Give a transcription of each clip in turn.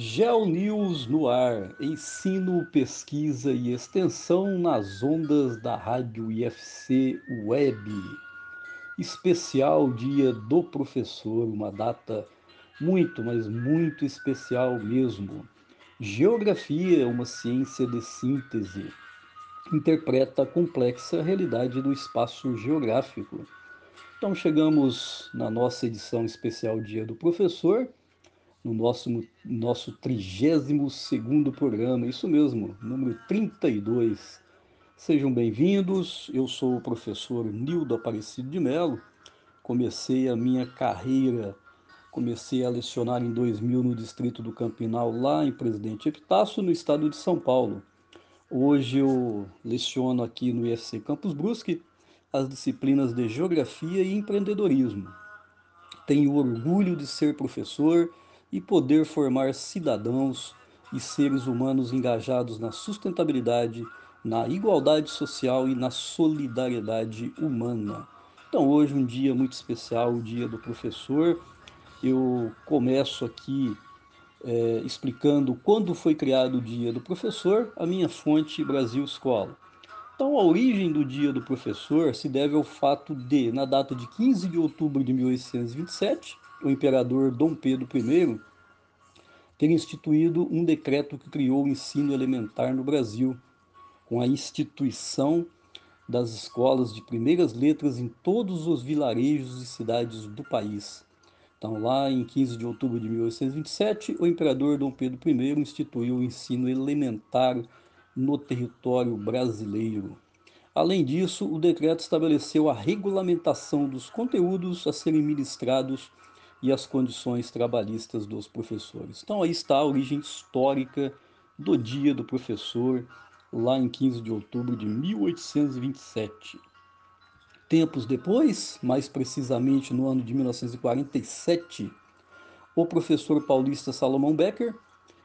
GeoNews no ar, ensino, pesquisa e extensão nas ondas da rádio IFC Web. Especial Dia do Professor, uma data muito, mas muito especial mesmo. Geografia é uma ciência de síntese, interpreta a complexa realidade do espaço geográfico. Então chegamos na nossa edição especial Dia do Professor no nosso nosso 32º programa, isso mesmo, número 32. Sejam bem-vindos. Eu sou o professor Nildo Aparecido de Melo. Comecei a minha carreira, comecei a lecionar em 2000 no distrito do Campinal, lá em Presidente Epitácio, no estado de São Paulo. Hoje eu leciono aqui no IFC Campus Brusque as disciplinas de Geografia e Empreendedorismo. Tenho orgulho de ser professor e poder formar cidadãos e seres humanos engajados na sustentabilidade, na igualdade social e na solidariedade humana. Então, hoje, um dia muito especial, o Dia do Professor. Eu começo aqui é, explicando quando foi criado o Dia do Professor, a minha fonte Brasil Escola. Então, a origem do Dia do Professor se deve ao fato de, na data de 15 de outubro de 1827, o imperador Dom Pedro I ter instituído um decreto que criou o ensino elementar no Brasil, com a instituição das escolas de primeiras letras em todos os vilarejos e cidades do país. Então, lá em 15 de outubro de 1827, o imperador Dom Pedro I instituiu o ensino elementar no território brasileiro. Além disso, o decreto estabeleceu a regulamentação dos conteúdos a serem ministrados e as condições trabalhistas dos professores. Então aí está a origem histórica do Dia do Professor, lá em 15 de outubro de 1827. Tempos depois, mais precisamente no ano de 1947, o professor paulista Salomão Becker,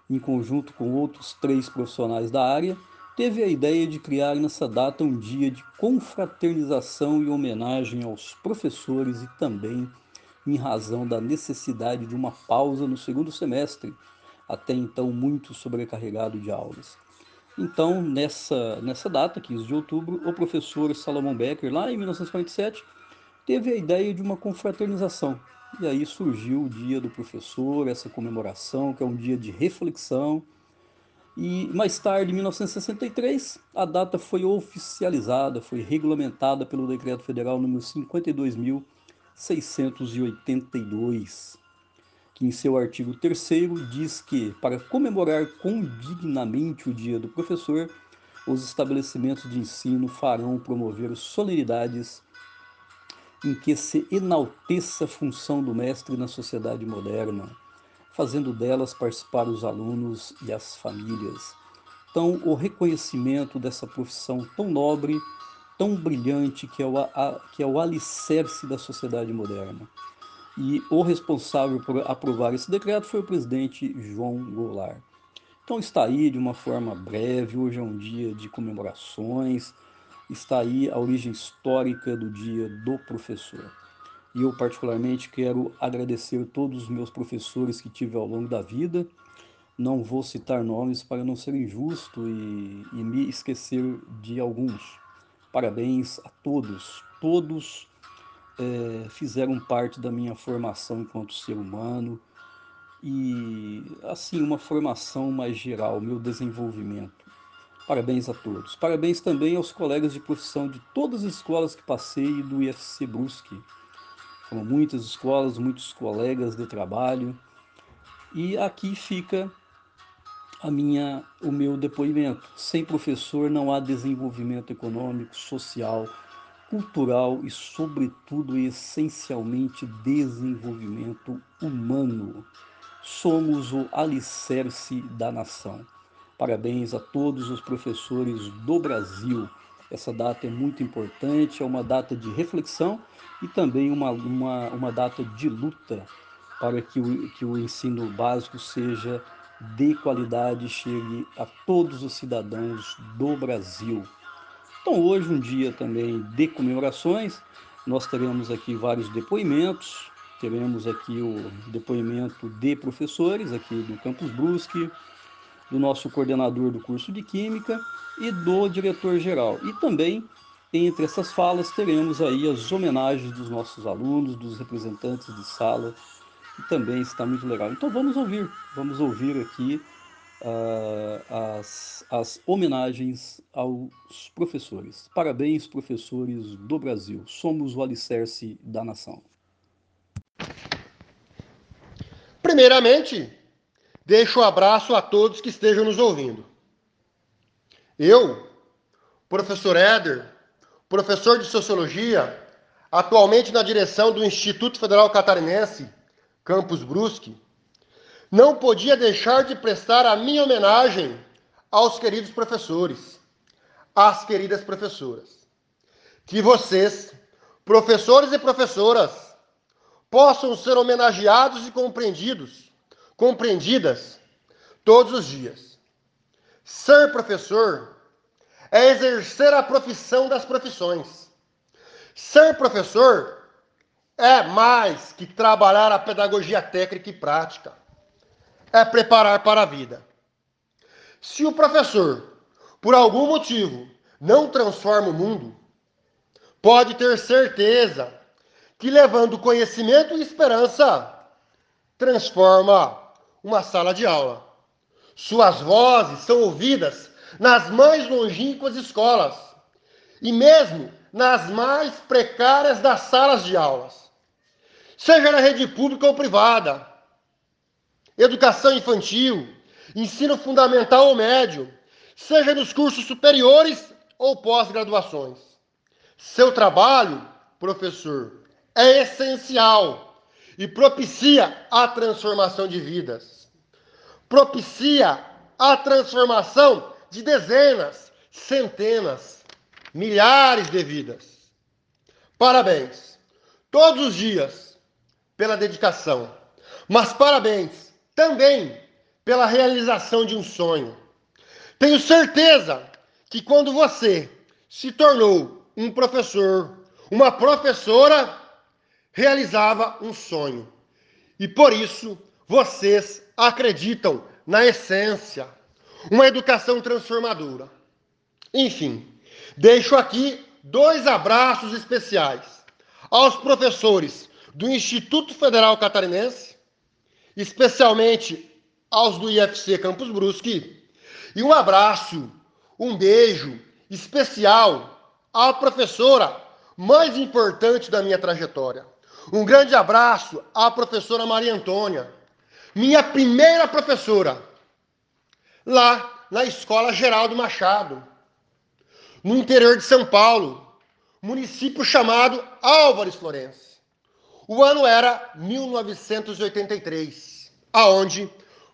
em conjunto com outros três profissionais da área, teve a ideia de criar nessa data um dia de confraternização e homenagem aos professores e também em razão da necessidade de uma pausa no segundo semestre, até então muito sobrecarregado de aulas. Então, nessa, nessa data, 15 de outubro, o professor Salomão Becker, lá em 1947, teve a ideia de uma confraternização. E aí surgiu o Dia do Professor, essa comemoração, que é um dia de reflexão. E mais tarde, em 1963, a data foi oficializada, foi regulamentada pelo Decreto Federal número 52.000 682, que em seu artigo 3 diz que, para comemorar condignamente o Dia do Professor, os estabelecimentos de ensino farão promover solenidades em que se enalteça a função do mestre na sociedade moderna, fazendo delas participar os alunos e as famílias. Então, o reconhecimento dessa profissão tão nobre tão brilhante que é, o, a, que é o alicerce da sociedade moderna. E o responsável por aprovar esse decreto foi o presidente João Goulart. Então está aí de uma forma breve, hoje é um dia de comemorações, está aí a origem histórica do dia do professor. E eu particularmente quero agradecer todos os meus professores que tive ao longo da vida. Não vou citar nomes para não ser injusto e, e me esquecer de alguns. Parabéns a todos, todos é, fizeram parte da minha formação enquanto ser humano e, assim, uma formação mais geral, meu desenvolvimento. Parabéns a todos. Parabéns também aos colegas de profissão de todas as escolas que passei do IFC Brusque. Foram muitas escolas, muitos colegas de trabalho. E aqui fica a minha, o meu depoimento. Sem professor não há desenvolvimento econômico, social, cultural e, sobretudo, essencialmente, desenvolvimento humano. Somos o alicerce da nação. Parabéns a todos os professores do Brasil. Essa data é muito importante, é uma data de reflexão e também uma, uma, uma data de luta para que o, que o ensino básico seja de qualidade chegue a todos os cidadãos do Brasil. Então, hoje, um dia também de comemorações, nós teremos aqui vários depoimentos teremos aqui o depoimento de professores aqui do Campus Brusque, do nosso coordenador do curso de Química e do diretor-geral. E também, entre essas falas, teremos aí as homenagens dos nossos alunos, dos representantes de sala, também está muito legal. Então vamos ouvir, vamos ouvir aqui uh, as, as homenagens aos professores. Parabéns, professores do Brasil. Somos o alicerce da nação. Primeiramente, deixo um abraço a todos que estejam nos ouvindo. Eu, professor Éder, professor de Sociologia, atualmente na direção do Instituto Federal Catarinense, Campus Brusque, não podia deixar de prestar a minha homenagem aos queridos professores, às queridas professoras. Que vocês, professores e professoras, possam ser homenageados e compreendidos, compreendidas todos os dias. Ser professor é exercer a profissão das profissões. Ser professor é mais que trabalhar a pedagogia técnica e prática é preparar para a vida. Se o professor, por algum motivo, não transforma o mundo, pode ter certeza que, levando conhecimento e esperança, transforma uma sala de aula. Suas vozes são ouvidas nas mais longínquas escolas e mesmo nas mais precárias das salas de aulas, seja na rede pública ou privada educação infantil, ensino fundamental ou médio, seja nos cursos superiores ou pós-graduações. Seu trabalho, professor, é essencial e propicia a transformação de vidas. Propicia a transformação de dezenas, centenas, milhares de vidas. Parabéns, todos os dias, pela dedicação. Mas parabéns também pela realização de um sonho. Tenho certeza que quando você se tornou um professor, uma professora, realizava um sonho. E por isso vocês acreditam na essência, uma educação transformadora. Enfim, deixo aqui dois abraços especiais aos professores do Instituto Federal Catarinense especialmente aos do IFC Campus Brusque, e um abraço, um beijo especial à professora mais importante da minha trajetória. Um grande abraço à professora Maria Antônia, minha primeira professora, lá na Escola Geraldo Machado, no interior de São Paulo, município chamado Álvares Florença. O ano era 1983, aonde,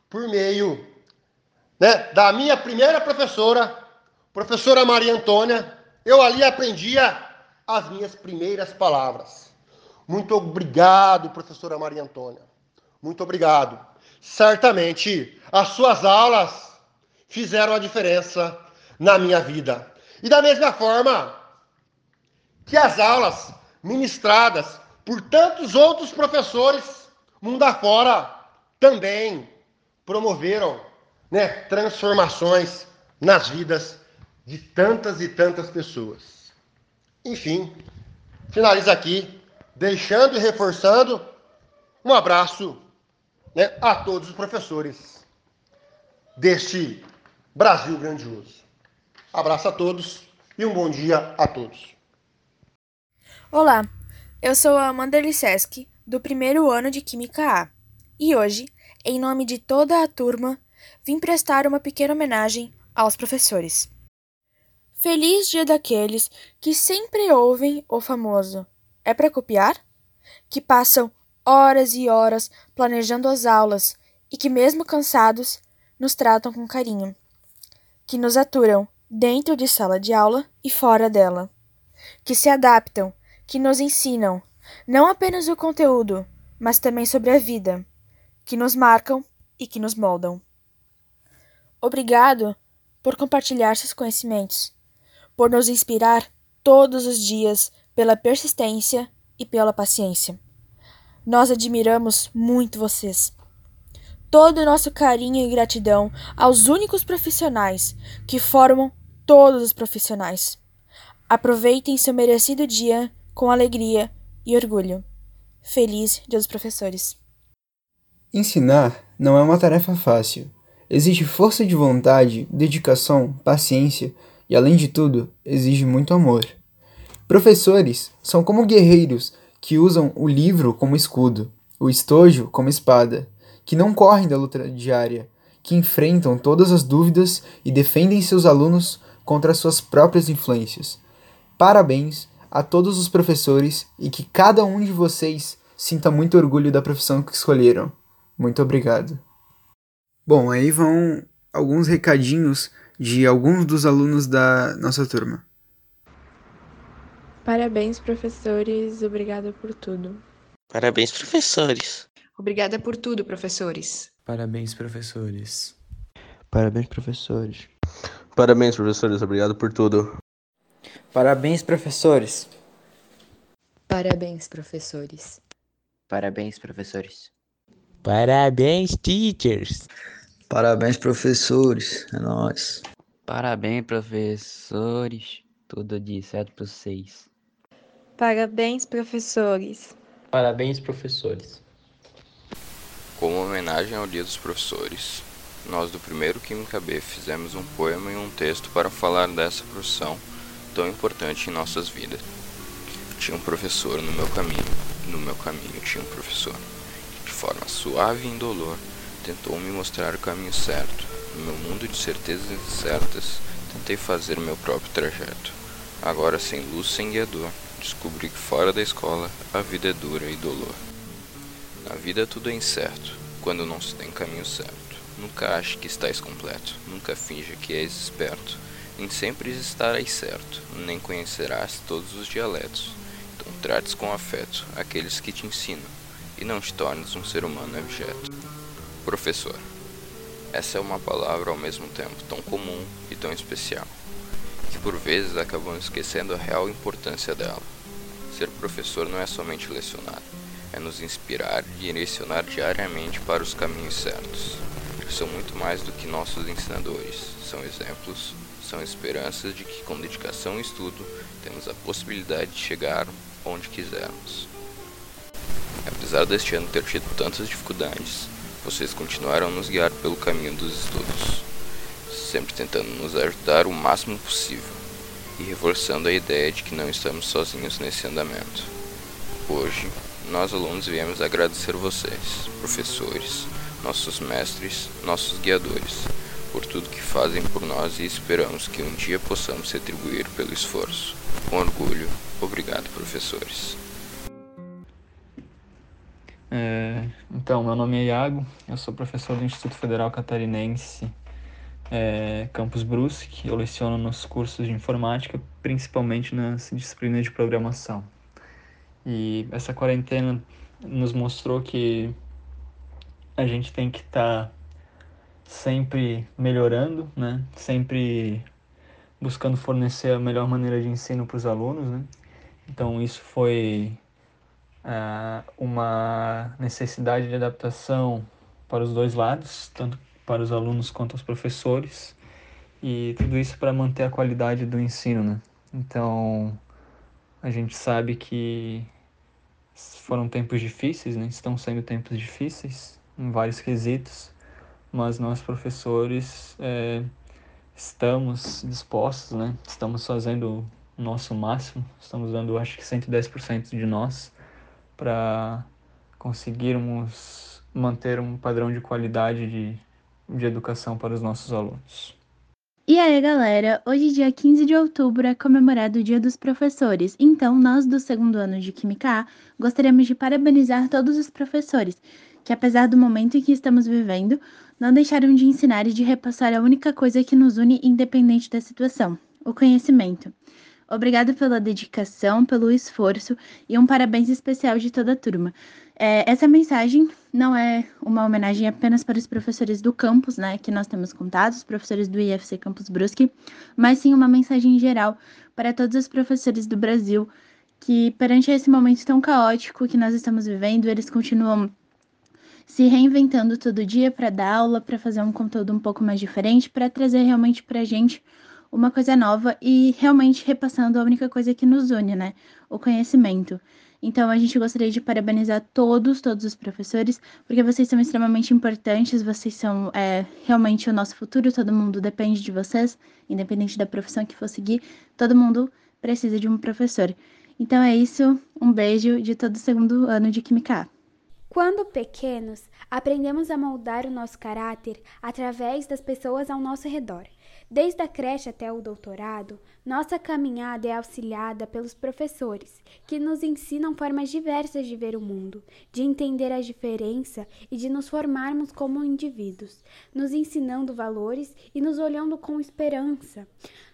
por meio né, da minha primeira professora, professora Maria Antônia, eu ali aprendia as minhas primeiras palavras. Muito obrigado, professora Maria Antônia. Muito obrigado. Certamente as suas aulas fizeram a diferença na minha vida. E da mesma forma que as aulas ministradas por tantos outros professores mundo afora também promoveram né, transformações nas vidas de tantas e tantas pessoas. Enfim, finalizo aqui, deixando e reforçando um abraço né, a todos os professores deste Brasil grandioso. Abraço a todos e um bom dia a todos. Olá, eu sou a Amanda Liseski, do primeiro ano de Química A, e hoje, em nome de toda a turma, vim prestar uma pequena homenagem aos professores. Feliz dia daqueles que sempre ouvem o famoso é para copiar? Que passam horas e horas planejando as aulas e que, mesmo cansados, nos tratam com carinho. Que nos aturam dentro de sala de aula e fora dela. Que se adaptam que nos ensinam não apenas o conteúdo, mas também sobre a vida, que nos marcam e que nos moldam. Obrigado por compartilhar seus conhecimentos, por nos inspirar todos os dias pela persistência e pela paciência. Nós admiramos muito vocês. Todo o nosso carinho e gratidão aos únicos profissionais que formam todos os profissionais. Aproveitem seu merecido dia com alegria e orgulho. Feliz Dia dos Professores. Ensinar não é uma tarefa fácil. Exige força de vontade, dedicação, paciência e, além de tudo, exige muito amor. Professores são como guerreiros que usam o livro como escudo, o estojo como espada, que não correm da luta diária, que enfrentam todas as dúvidas e defendem seus alunos contra suas próprias influências. Parabéns a todos os professores e que cada um de vocês sinta muito orgulho da profissão que escolheram. Muito obrigado. Bom, aí vão alguns recadinhos de alguns dos alunos da nossa turma. Parabéns, professores. Obrigada por tudo. Parabéns, professores. Obrigada por tudo, professores. Parabéns, professores. Parabéns, professores. Parabéns, professores. Obrigado por tudo. Parabéns, professores. Parabéns, professores. Parabéns, professores. Parabéns, teachers. Parabéns, professores. É nóis. Parabéns, professores. Tudo de certo para vocês. Parabéns, professores. Parabéns, professores. Como homenagem ao Dia dos Professores, nós do primeiro Química B fizemos um poema e um texto para falar dessa profissão tão importante em nossas vidas. Tinha um professor no meu caminho, no meu caminho tinha um professor. De forma suave e indolor, tentou me mostrar o caminho certo. No meu mundo de certezas incertas, tentei fazer meu próprio trajeto. Agora sem luz, sem guiador, descobri que fora da escola a vida é dura e dolor. Na vida tudo é incerto, quando não se tem caminho certo. Nunca ache que estás completo, nunca finja que és esperto, nem sempre estarás certo, nem conhecerás todos os dialetos. Então trates com afeto aqueles que te ensinam, e não te tornes um ser humano objeto. Professor. Essa é uma palavra ao mesmo tempo tão comum e tão especial que por vezes acabamos esquecendo a real importância dela. Ser professor não é somente lecionar, é nos inspirar e direcionar diariamente para os caminhos certos. São muito mais do que nossos ensinadores, são exemplos, são esperanças de que com dedicação e estudo temos a possibilidade de chegar onde quisermos. Apesar deste ano ter tido tantas dificuldades, vocês continuaram a nos guiar pelo caminho dos estudos sempre tentando nos ajudar o máximo possível e reforçando a ideia de que não estamos sozinhos nesse andamento. Hoje, nós alunos viemos agradecer vocês, professores, nossos mestres, nossos guiadores, por tudo que fazem por nós e esperamos que um dia possamos retribuir pelo esforço. Com orgulho, obrigado, professores. É, então, meu nome é Iago, eu sou professor do Instituto Federal Catarinense é, Campus Brusque. Eu leciono nos cursos de informática, principalmente nas disciplinas de programação. E essa quarentena nos mostrou que a gente tem que estar tá sempre melhorando, né? Sempre buscando fornecer a melhor maneira de ensino para os alunos, né? Então isso foi uh, uma necessidade de adaptação para os dois lados, tanto para os alunos quanto aos professores e tudo isso para manter a qualidade do ensino, né? Então, a gente sabe que foram tempos difíceis, né? Estão sendo tempos difíceis em vários quesitos, mas nós professores é, estamos dispostos, né? Estamos fazendo o nosso máximo, estamos dando acho que 110% de nós para conseguirmos manter um padrão de qualidade de de educação para os nossos alunos. E aí, galera, hoje, dia 15 de outubro, é comemorado o Dia dos Professores. Então, nós do segundo ano de Química A gostaríamos de parabenizar todos os professores, que apesar do momento em que estamos vivendo, não deixaram de ensinar e de repassar a única coisa que nos une independente da situação: o conhecimento. Obrigado pela dedicação, pelo esforço e um parabéns especial de toda a turma. É, essa mensagem não é uma homenagem apenas para os professores do campus, né, que nós temos contato, os professores do IFC Campus Brusque, mas sim uma mensagem geral para todos os professores do Brasil que perante esse momento tão caótico que nós estamos vivendo, eles continuam se reinventando todo dia para dar aula, para fazer um conteúdo um pouco mais diferente, para trazer realmente para a gente uma coisa nova e realmente repassando a única coisa que nos une, né? O conhecimento. Então, a gente gostaria de parabenizar todos, todos os professores, porque vocês são extremamente importantes, vocês são é, realmente o nosso futuro, todo mundo depende de vocês, independente da profissão que for seguir, todo mundo precisa de um professor. Então é isso, um beijo de todo o segundo ano de Química Quando pequenos, aprendemos a moldar o nosso caráter através das pessoas ao nosso redor. Desde a creche até o doutorado, nossa caminhada é auxiliada pelos professores, que nos ensinam formas diversas de ver o mundo, de entender a diferença e de nos formarmos como indivíduos, nos ensinando valores e nos olhando com esperança.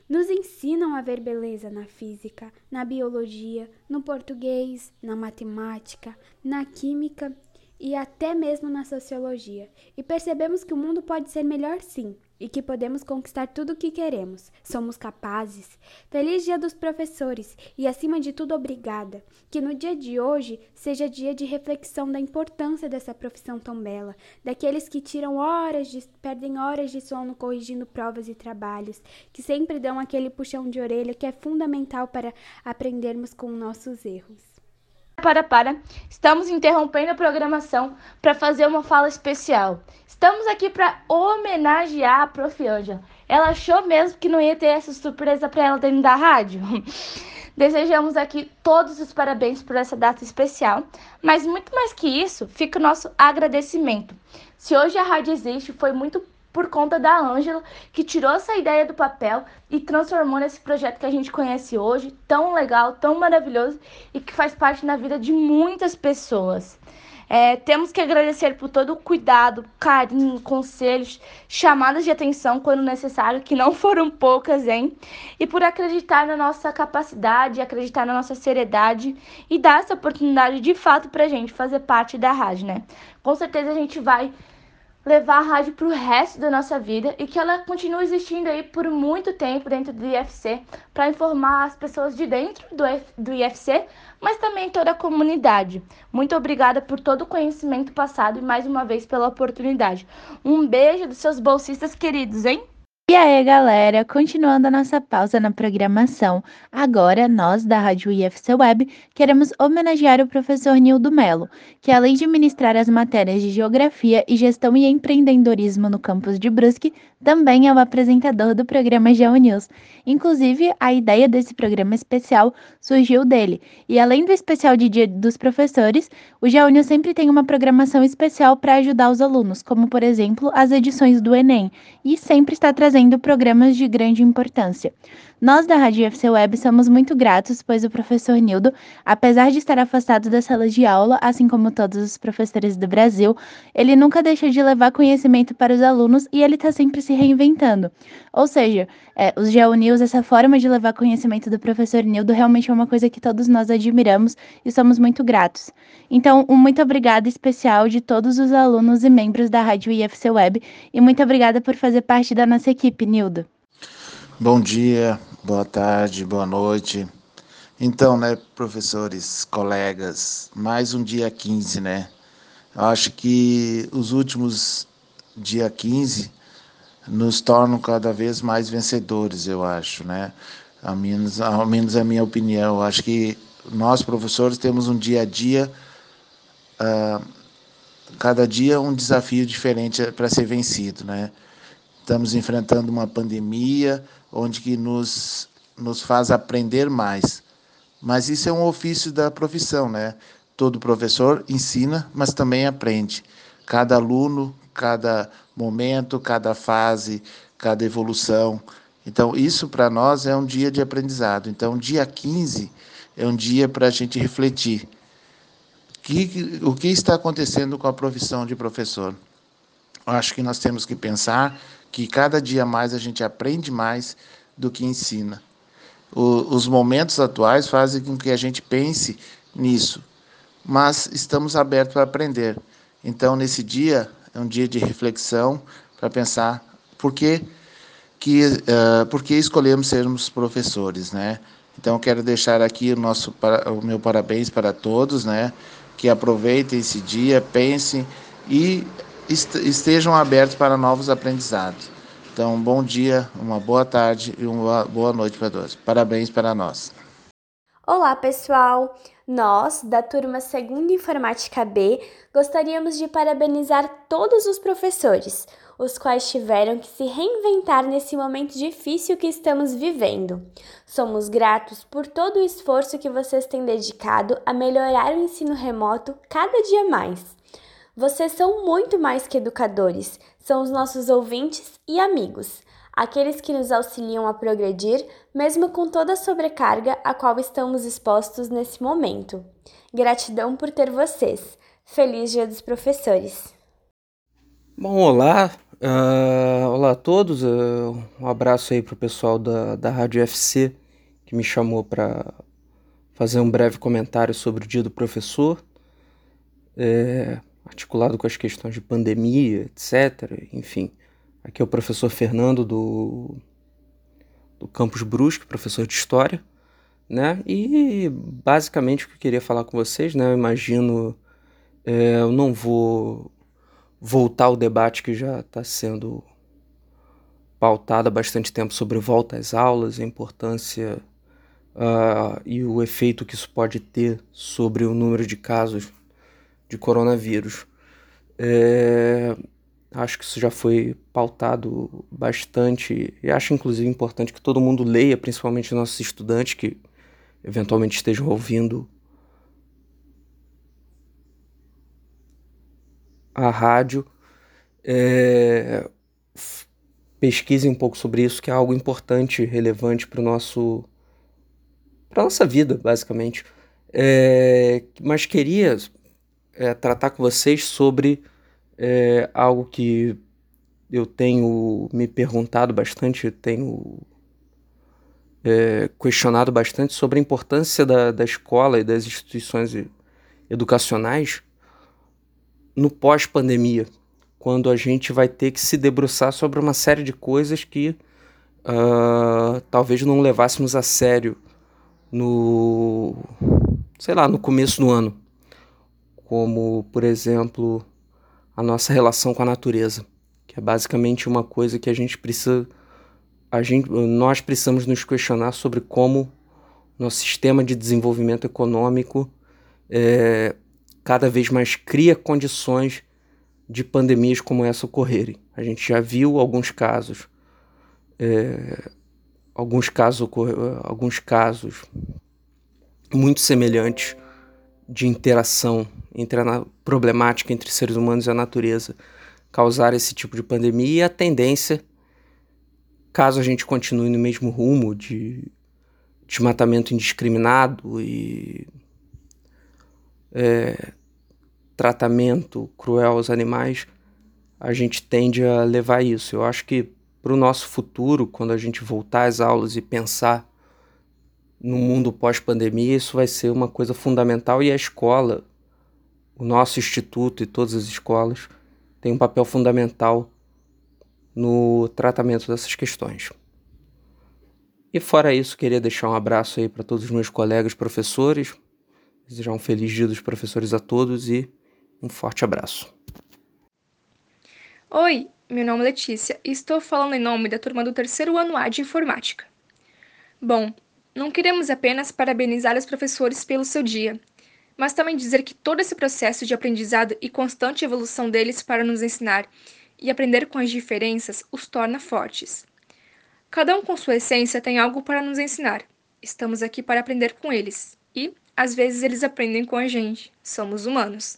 Nos ensinam a ver beleza na física, na biologia, no português, na matemática, na química e até mesmo na sociologia. E percebemos que o mundo pode ser melhor sim, e que podemos conquistar tudo o que queremos. Somos capazes. Feliz Dia dos Professores e, acima de tudo, obrigada. Que no dia de hoje seja dia de reflexão da importância dessa profissão tão bela, daqueles que tiram horas, de, perdem horas de sono corrigindo provas e trabalhos, que sempre dão aquele puxão de orelha que é fundamental para aprendermos com nossos erros para, para. Estamos interrompendo a programação para fazer uma fala especial. Estamos aqui para homenagear a Prof. Ângela. Ela achou mesmo que não ia ter essa surpresa para ela dentro da rádio? Desejamos aqui todos os parabéns por essa data especial, mas muito mais que isso, fica o nosso agradecimento. Se hoje a rádio existe, foi muito por conta da Ângela, que tirou essa ideia do papel e transformou nesse projeto que a gente conhece hoje, tão legal, tão maravilhoso e que faz parte na vida de muitas pessoas. É, temos que agradecer por todo o cuidado, carinho, conselhos, chamadas de atenção quando necessário, que não foram poucas, hein? E por acreditar na nossa capacidade, acreditar na nossa seriedade e dar essa oportunidade de fato pra gente fazer parte da rádio, né? Com certeza a gente vai levar a rádio para o resto da nossa vida e que ela continue existindo aí por muito tempo dentro do IFC para informar as pessoas de dentro do, do IFC, mas também toda a comunidade. Muito obrigada por todo o conhecimento passado e mais uma vez pela oportunidade. Um beijo dos seus bolsistas queridos, hein? E aí, galera, continuando a nossa pausa na programação, agora nós da Rádio IFC Web queremos homenagear o professor Nildo Melo, que além de ministrar as matérias de Geografia e Gestão e Empreendedorismo no campus de Brusque, também é o apresentador do programa GeoNews. Inclusive, a ideia desse programa especial surgiu dele. E além do especial de Dia dos Professores, o GeoNews sempre tem uma programação especial para ajudar os alunos, como por exemplo as edições do Enem, e sempre está trazendo programas de grande importância. Nós da Rádio FC Web somos muito gratos, pois o professor Nildo, apesar de estar afastado da sala de aula, assim como todos os professores do Brasil, ele nunca deixa de levar conhecimento para os alunos e ele está sempre se reinventando. Ou seja, é, os GeoNews, essa forma de levar conhecimento do professor Nildo, realmente é uma coisa que todos nós admiramos e somos muito gratos. Então, um muito obrigada especial de todos os alunos e membros da Rádio IFC Web e muito obrigada por fazer parte da nossa equipe, Nildo. Bom dia, boa tarde, boa noite. Então, né, professores, colegas, mais um dia 15, né? Eu acho que os últimos dia 15 nos tornam cada vez mais vencedores, eu acho, né? Ao menos, ao menos a minha opinião. Eu acho que nós, professores, temos um dia a dia, uh, cada dia um desafio diferente para ser vencido, né? Estamos enfrentando uma pandemia onde que nos, nos faz aprender mais. Mas isso é um ofício da profissão, né? Todo professor ensina, mas também aprende. Cada aluno, cada momento, cada fase, cada evolução. Então, isso para nós é um dia de aprendizado. Então, dia 15 é um dia para a gente refletir. Que, o que está acontecendo com a profissão de professor? Acho que nós temos que pensar que cada dia mais a gente aprende mais do que ensina. O, os momentos atuais fazem com que a gente pense nisso, mas estamos abertos para aprender. Então, nesse dia, é um dia de reflexão para pensar por que, que, uh, por que escolhemos sermos professores, né? Então quero deixar aqui o nosso o meu parabéns para todos, né? Que aproveitem esse dia, pensem e estejam abertos para novos aprendizados. Então, bom dia, uma boa tarde e uma boa noite para todos. Parabéns para nós. Olá, pessoal! Nós, da turma 2 Informática B, gostaríamos de parabenizar todos os professores, os quais tiveram que se reinventar nesse momento difícil que estamos vivendo. Somos gratos por todo o esforço que vocês têm dedicado a melhorar o ensino remoto cada dia mais. Vocês são muito mais que educadores, são os nossos ouvintes e amigos aqueles que nos auxiliam a progredir, mesmo com toda a sobrecarga a qual estamos expostos nesse momento. Gratidão por ter vocês. Feliz Dia dos Professores. Bom, olá, uh, olá a todos. Uh, um abraço aí para o pessoal da, da Rádio FC que me chamou para fazer um breve comentário sobre o Dia do Professor, é, articulado com as questões de pandemia, etc. Enfim. Aqui é o professor Fernando do, do Campus Brusque, professor de História, né? E basicamente o que eu queria falar com vocês, né? Eu imagino, é, eu não vou voltar ao debate que já está sendo pautado há bastante tempo sobre volta às aulas, a importância uh, e o efeito que isso pode ter sobre o número de casos de coronavírus. É, Acho que isso já foi pautado bastante e acho inclusive importante que todo mundo leia, principalmente nossos estudantes que eventualmente estejam ouvindo a rádio. É, pesquisem um pouco sobre isso, que é algo importante, relevante para o nosso para nossa vida, basicamente. É, mas queria é, tratar com vocês sobre é algo que eu tenho me perguntado bastante, tenho é, questionado bastante sobre a importância da, da escola e das instituições educacionais no pós-pandemia, quando a gente vai ter que se debruçar sobre uma série de coisas que uh, talvez não levássemos a sério no, sei lá, no começo do ano, como por exemplo a nossa relação com a natureza, que é basicamente uma coisa que a gente precisa, a gente, nós precisamos nos questionar sobre como nosso sistema de desenvolvimento econômico é, cada vez mais cria condições de pandemias como essa ocorrerem. A gente já viu alguns casos, é, alguns casos, alguns casos muito semelhantes de interação entre a problemática entre seres humanos e a natureza causar esse tipo de pandemia e a tendência, caso a gente continue no mesmo rumo de desmatamento indiscriminado e é, tratamento cruel aos animais, a gente tende a levar isso. Eu acho que para o nosso futuro, quando a gente voltar às aulas e pensar no mundo pós-pandemia, isso vai ser uma coisa fundamental e a escola, o nosso instituto e todas as escolas têm um papel fundamental no tratamento dessas questões. E fora isso, queria deixar um abraço aí para todos os meus colegas professores, desejar um feliz dia dos professores a todos e um forte abraço. Oi, meu nome é Letícia e estou falando em nome da turma do terceiro ano A de Informática. Bom, não queremos apenas parabenizar os professores pelo seu dia, mas também dizer que todo esse processo de aprendizado e constante evolução deles para nos ensinar e aprender com as diferenças os torna fortes. Cada um com sua essência tem algo para nos ensinar. Estamos aqui para aprender com eles e, às vezes, eles aprendem com a gente. Somos humanos.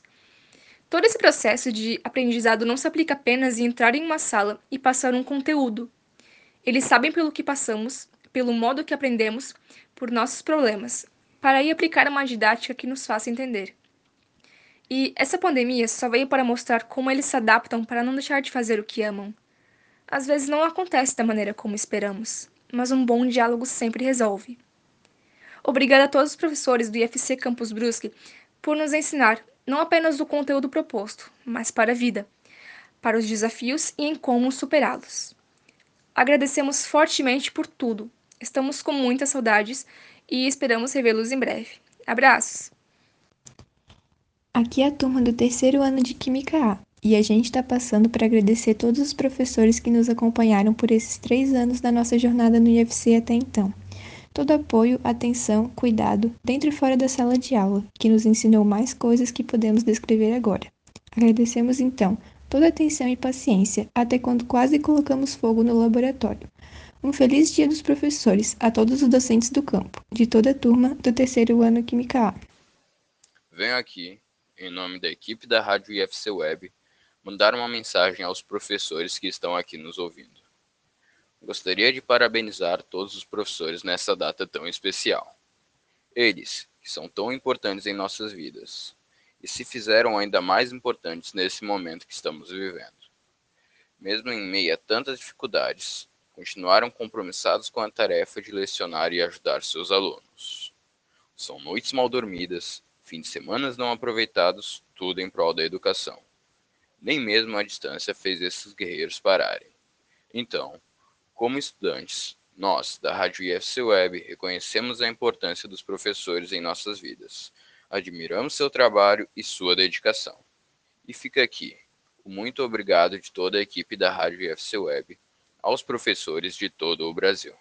Todo esse processo de aprendizado não se aplica apenas em entrar em uma sala e passar um conteúdo. Eles sabem pelo que passamos pelo modo que aprendemos, por nossos problemas, para aí aplicar uma didática que nos faça entender. E essa pandemia só veio para mostrar como eles se adaptam para não deixar de fazer o que amam. Às vezes não acontece da maneira como esperamos, mas um bom diálogo sempre resolve. Obrigada a todos os professores do IFC Campus Brusque por nos ensinar não apenas do conteúdo proposto, mas para a vida, para os desafios e em como superá-los. Agradecemos fortemente por tudo, Estamos com muitas saudades e esperamos revê-los em breve. Abraços! Aqui é a turma do terceiro ano de Química A e a gente está passando para agradecer todos os professores que nos acompanharam por esses três anos da nossa jornada no IFC até então. Todo apoio, atenção, cuidado, dentro e fora da sala de aula, que nos ensinou mais coisas que podemos descrever agora. Agradecemos então toda atenção e paciência, até quando quase colocamos fogo no laboratório. Um feliz dia dos professores a todos os docentes do campo, de toda a turma do terceiro ano Química A. Venho aqui, em nome da equipe da Rádio IFC Web, mandar uma mensagem aos professores que estão aqui nos ouvindo. Gostaria de parabenizar todos os professores nessa data tão especial. Eles, que são tão importantes em nossas vidas, e se fizeram ainda mais importantes nesse momento que estamos vivendo. Mesmo em meio a tantas dificuldades, continuaram compromissados com a tarefa de lecionar e ajudar seus alunos. São noites mal dormidas, fins de semanas não aproveitados, tudo em prol da educação. Nem mesmo a distância fez esses guerreiros pararem. Então, como estudantes, nós, da Rádio IFC Web, reconhecemos a importância dos professores em nossas vidas. Admiramos seu trabalho e sua dedicação. E fica aqui o muito obrigado de toda a equipe da Rádio IFC Web aos professores de todo o Brasil.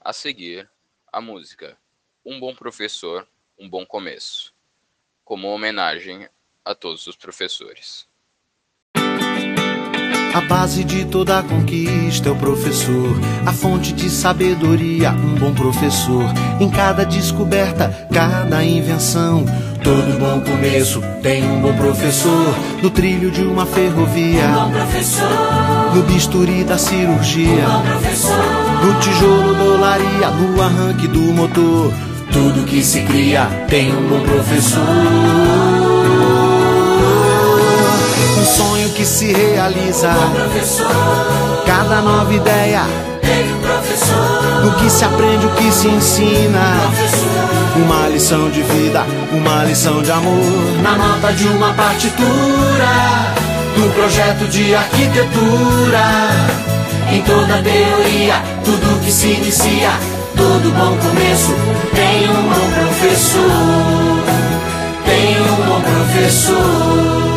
A seguir, a música Um Bom Professor, Um Bom Começo, como homenagem a todos os professores. A base de toda conquista é o professor, a fonte de sabedoria, um bom professor. Em cada descoberta, cada invenção, todo bom começo tem um bom professor. No trilho de uma ferrovia, um bom professor. No bisturi da cirurgia, um bom professor. No tijolo do olaria, no arranque do motor. Tudo que se cria tem um bom professor um sonho que se realiza. Cada nova ideia, no que se aprende, o que se ensina. Uma lição de vida, uma lição de amor. Na nota de uma partitura, do projeto de arquitetura. Em toda teoria, tudo que se inicia, todo bom começo tem um bom professor. Tem um bom professor.